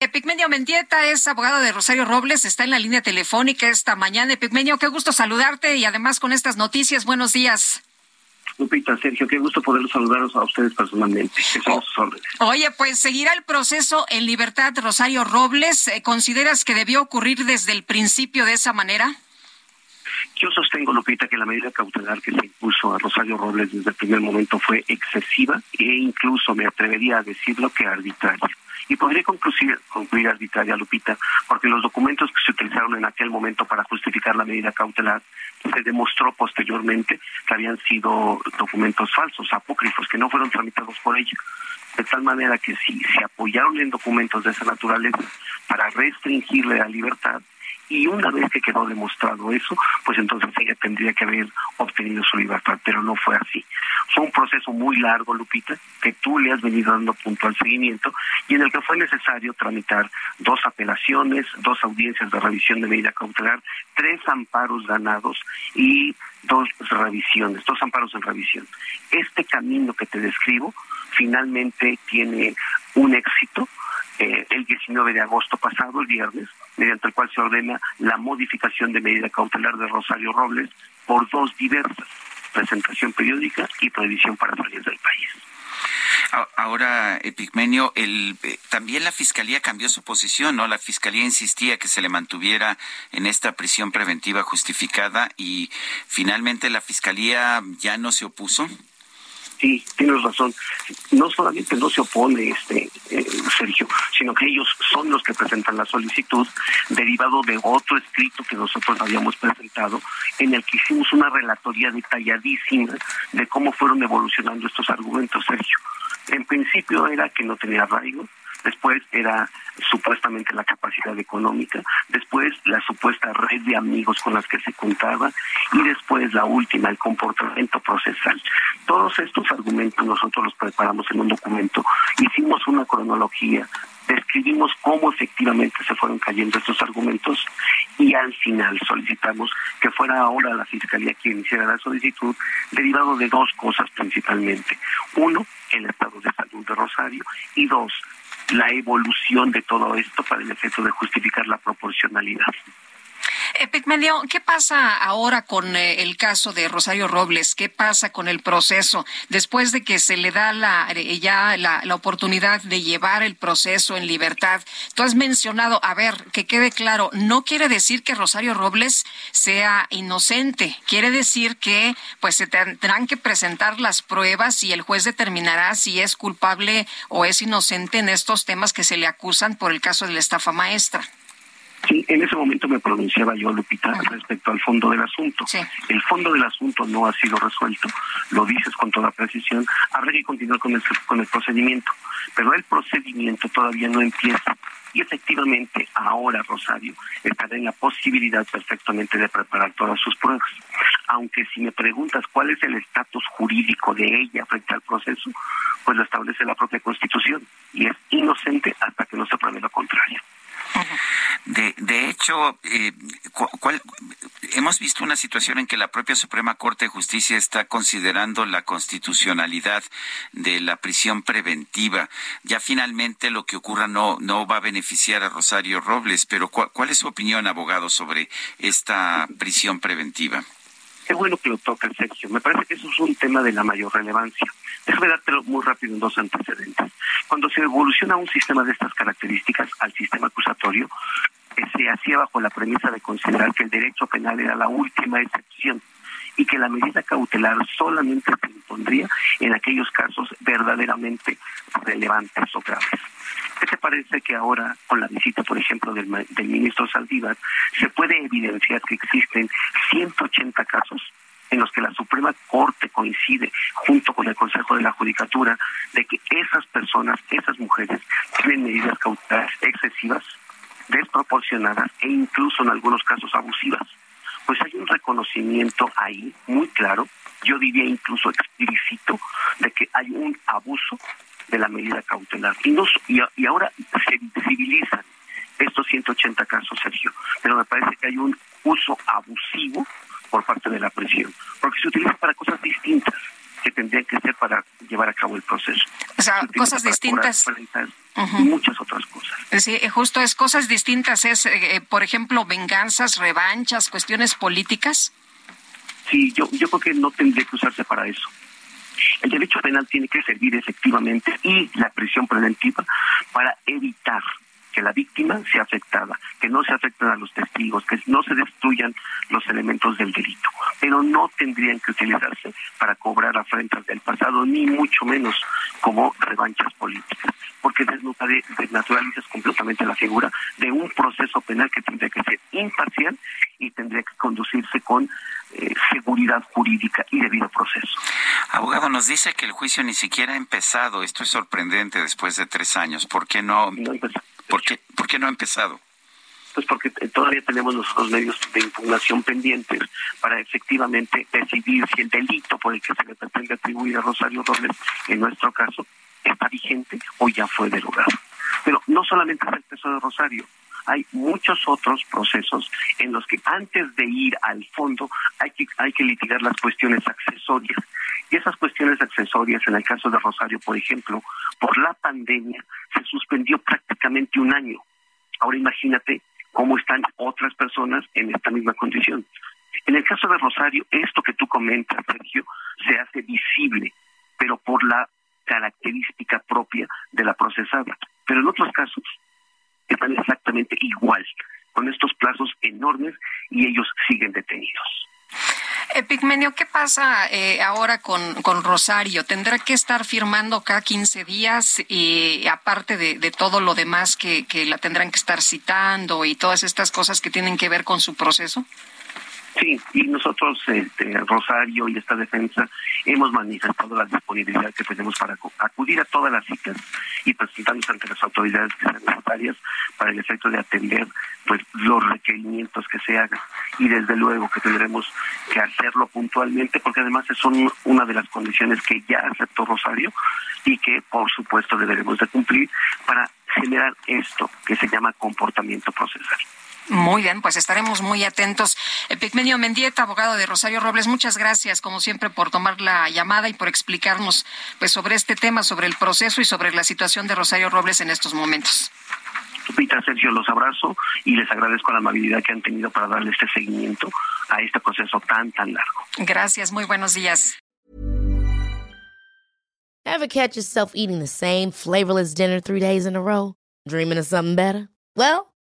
Epigmenio Mendieta es abogado de Rosario Robles, está en la línea telefónica esta mañana. Epigmenio, qué gusto saludarte y además con estas noticias. Buenos días. Lupita, Sergio, qué gusto poder saludaros a ustedes personalmente. Oye, pues seguirá el proceso en libertad Rosario Robles. Eh, ¿Consideras que debió ocurrir desde el principio de esa manera? Yo sostengo, Lupita, que la medida cautelar que se impuso a Rosario Robles desde el primer momento fue excesiva e incluso me atrevería a decirlo que arbitraria. Y podría concluir, concluir arbitraria, Lupita, porque los documentos que se utilizaron en aquel momento para justificar la medida cautelar se demostró posteriormente que habían sido documentos falsos, apócrifos, que no fueron tramitados por ella. De tal manera que si se apoyaron en documentos de esa naturaleza para restringirle la libertad, y una vez que quedó demostrado eso, pues entonces ella tendría que haber obtenido su libertad, pero no fue así. Fue un proceso muy largo, Lupita, que tú le has venido dando punto al seguimiento y en el que fue necesario tramitar dos apelaciones, dos audiencias de revisión de medida cautelar, tres amparos ganados y dos revisiones, dos amparos en revisión. Este camino que te describo finalmente tiene un éxito eh, el 19 de agosto pasado, el viernes, mediante el cual se ordena la modificación de medida cautelar de Rosario Robles por dos diversas, presentación periódica y prohibición para salir del país. Ahora, Epigmenio, el, eh, también la Fiscalía cambió su posición, ¿no? La Fiscalía insistía que se le mantuviera en esta prisión preventiva justificada y finalmente la Fiscalía ya no se opuso. Sí, tienes razón. No solamente no se opone este eh, Sergio, sino que ellos son los que presentan la solicitud derivado de otro escrito que nosotros habíamos presentado en el que hicimos una relatoría detalladísima de cómo fueron evolucionando estos argumentos, Sergio. En principio era que no tenía arraigo, después era supuestamente la capacidad económica, después la supuesta red de amigos con las que se contaba y después la última, el comportamiento procesal. Todos estos argumentos nosotros los preparamos en un documento, hicimos una cronología, describimos cómo efectivamente se fueron cayendo estos argumentos y al final solicitamos que fuera ahora la Fiscalía quien hiciera la solicitud, derivado de dos cosas principalmente. Uno, el estado de salud de Rosario y dos, la evolución de todo esto para el efecto de justificar la proporcionalidad. Epigmenio, ¿qué pasa ahora con eh, el caso de Rosario Robles? ¿Qué pasa con el proceso después de que se le da la, eh, ya la, la, oportunidad de llevar el proceso en libertad? Tú has mencionado, a ver, que quede claro, no quiere decir que Rosario Robles sea inocente, quiere decir que pues se tendrán que presentar las pruebas y el juez determinará si es culpable o es inocente en estos temas que se le acusan por el caso de la estafa maestra. Sí, en ese momento me pronunciaba yo, Lupita, respecto al fondo del asunto. El fondo del asunto no ha sido resuelto, lo dices con toda precisión, habrá que continuar con el, con el procedimiento, pero el procedimiento todavía no empieza. Y efectivamente, ahora Rosario estará en la posibilidad perfectamente de preparar todas sus pruebas. Aunque si me preguntas cuál es el estatus jurídico de ella frente al proceso, pues lo establece la propia Constitución y es inocente hasta que no se pruebe lo contrario. De, de hecho, eh, hemos visto una situación en que la propia Suprema Corte de Justicia está considerando la constitucionalidad de la prisión preventiva. Ya finalmente lo que ocurra no, no va a beneficiar a Rosario Robles, pero ¿cuál, es su opinión, abogado, sobre esta prisión preventiva? Qué bueno que lo toca, Sergio. Me parece que eso es un tema de la mayor relevancia. Déjame dártelo muy rápido en dos antecedentes. Cuando se evoluciona un sistema de estas características al sistema acusatorio, eh, se hacía bajo la premisa de considerar que el derecho penal era la última excepción y que la medida cautelar solamente se impondría en aquellos casos verdaderamente relevantes o graves. ¿Qué te parece que ahora, con la visita, por ejemplo, del, del ministro Saldívar, se puede evidenciar que existen 180 casos en los que la Suprema Corte coincide junto con el Consejo de la Judicatura de que esas personas, esas mujeres, tienen medidas cautelares excesivas, desproporcionadas e incluso en algunos casos abusivas. Pues hay un reconocimiento ahí muy claro, yo diría incluso explícito, de que hay un abuso de la medida cautelar. Y, no, y, y ahora se visibilizan estos 180 casos, Sergio, pero me parece que hay un uso abusivo por parte de la prisión, se utiliza para cosas distintas que tendrían que ser para llevar a cabo el proceso. O sea, cosas distintas. Muchas otras cosas. Sí, eh, justo es cosas distintas, es, eh, eh, por ejemplo, venganzas, revanchas, cuestiones políticas. Sí, yo, yo creo que no tendría que usarse para eso. El derecho penal tiene que servir efectivamente y la prisión preventiva para evitar que la víctima sea afectada, que no se afecten a los testigos, que no se destruyan los elementos del delito, pero no tendrían que utilizarse para cobrar afrentas del pasado, ni mucho menos como revanchas políticas, porque desnaturalizas completamente la figura de un proceso penal que tendría que ser imparcial y tendría que conducirse con eh, seguridad jurídica y debido proceso. Abogado, nos dice que el juicio ni siquiera ha empezado. Esto es sorprendente después de tres años. ¿Por qué no? no ¿Por qué, ¿Por qué no ha empezado? Pues porque todavía tenemos los medios de impugnación pendientes para efectivamente decidir si el delito por el que se le pretende atribuir a Rosario Robles, en nuestro caso, está vigente o ya fue derogado. Pero no solamente es el caso de Rosario, hay muchos otros procesos en los que antes de ir al fondo hay que, hay que litigar las cuestiones accesorias. Y esas cuestiones accesorias, en el caso de Rosario, por ejemplo, por la pandemia, se suspendió prácticamente un año. Ahora imagínate cómo están otras personas en esta misma condición. En el caso de Rosario, esto que tú comentas, Sergio, se hace visible, pero por la característica propia de la procesada. Pero en otros casos, están exactamente igual, con estos plazos enormes y ellos siguen detenidos. Epigmenio, ¿qué pasa eh, ahora con, con, Rosario? ¿Tendrá que estar firmando cada 15 días y aparte de, de todo lo demás que, que, la tendrán que estar citando y todas estas cosas que tienen que ver con su proceso? Sí, y nosotros, este, Rosario y esta defensa, hemos manifestado la disponibilidad que tenemos para acudir a todas las citas y presentarnos ante las autoridades que sean necesarias para el efecto de atender pues los requerimientos que se hagan. Y desde luego que tendremos que hacerlo puntualmente, porque además es una de las condiciones que ya aceptó Rosario y que por supuesto deberemos de cumplir para generar esto que se llama comportamiento procesal. Muy bien, pues estaremos muy atentos. Epigmenio Mendieta, abogado de Rosario Robles, muchas gracias, como siempre, por tomar la llamada y por explicarnos pues, sobre este tema, sobre el proceso y sobre la situación de Rosario Robles en estos momentos. Lupita, Sergio, los abrazo y les agradezco la amabilidad que han tenido para darle este seguimiento a este proceso tan, tan largo. Gracias, muy buenos días. Ever catch yourself eating the same flavorless dinner three days in a row? Dreaming of something better? Well,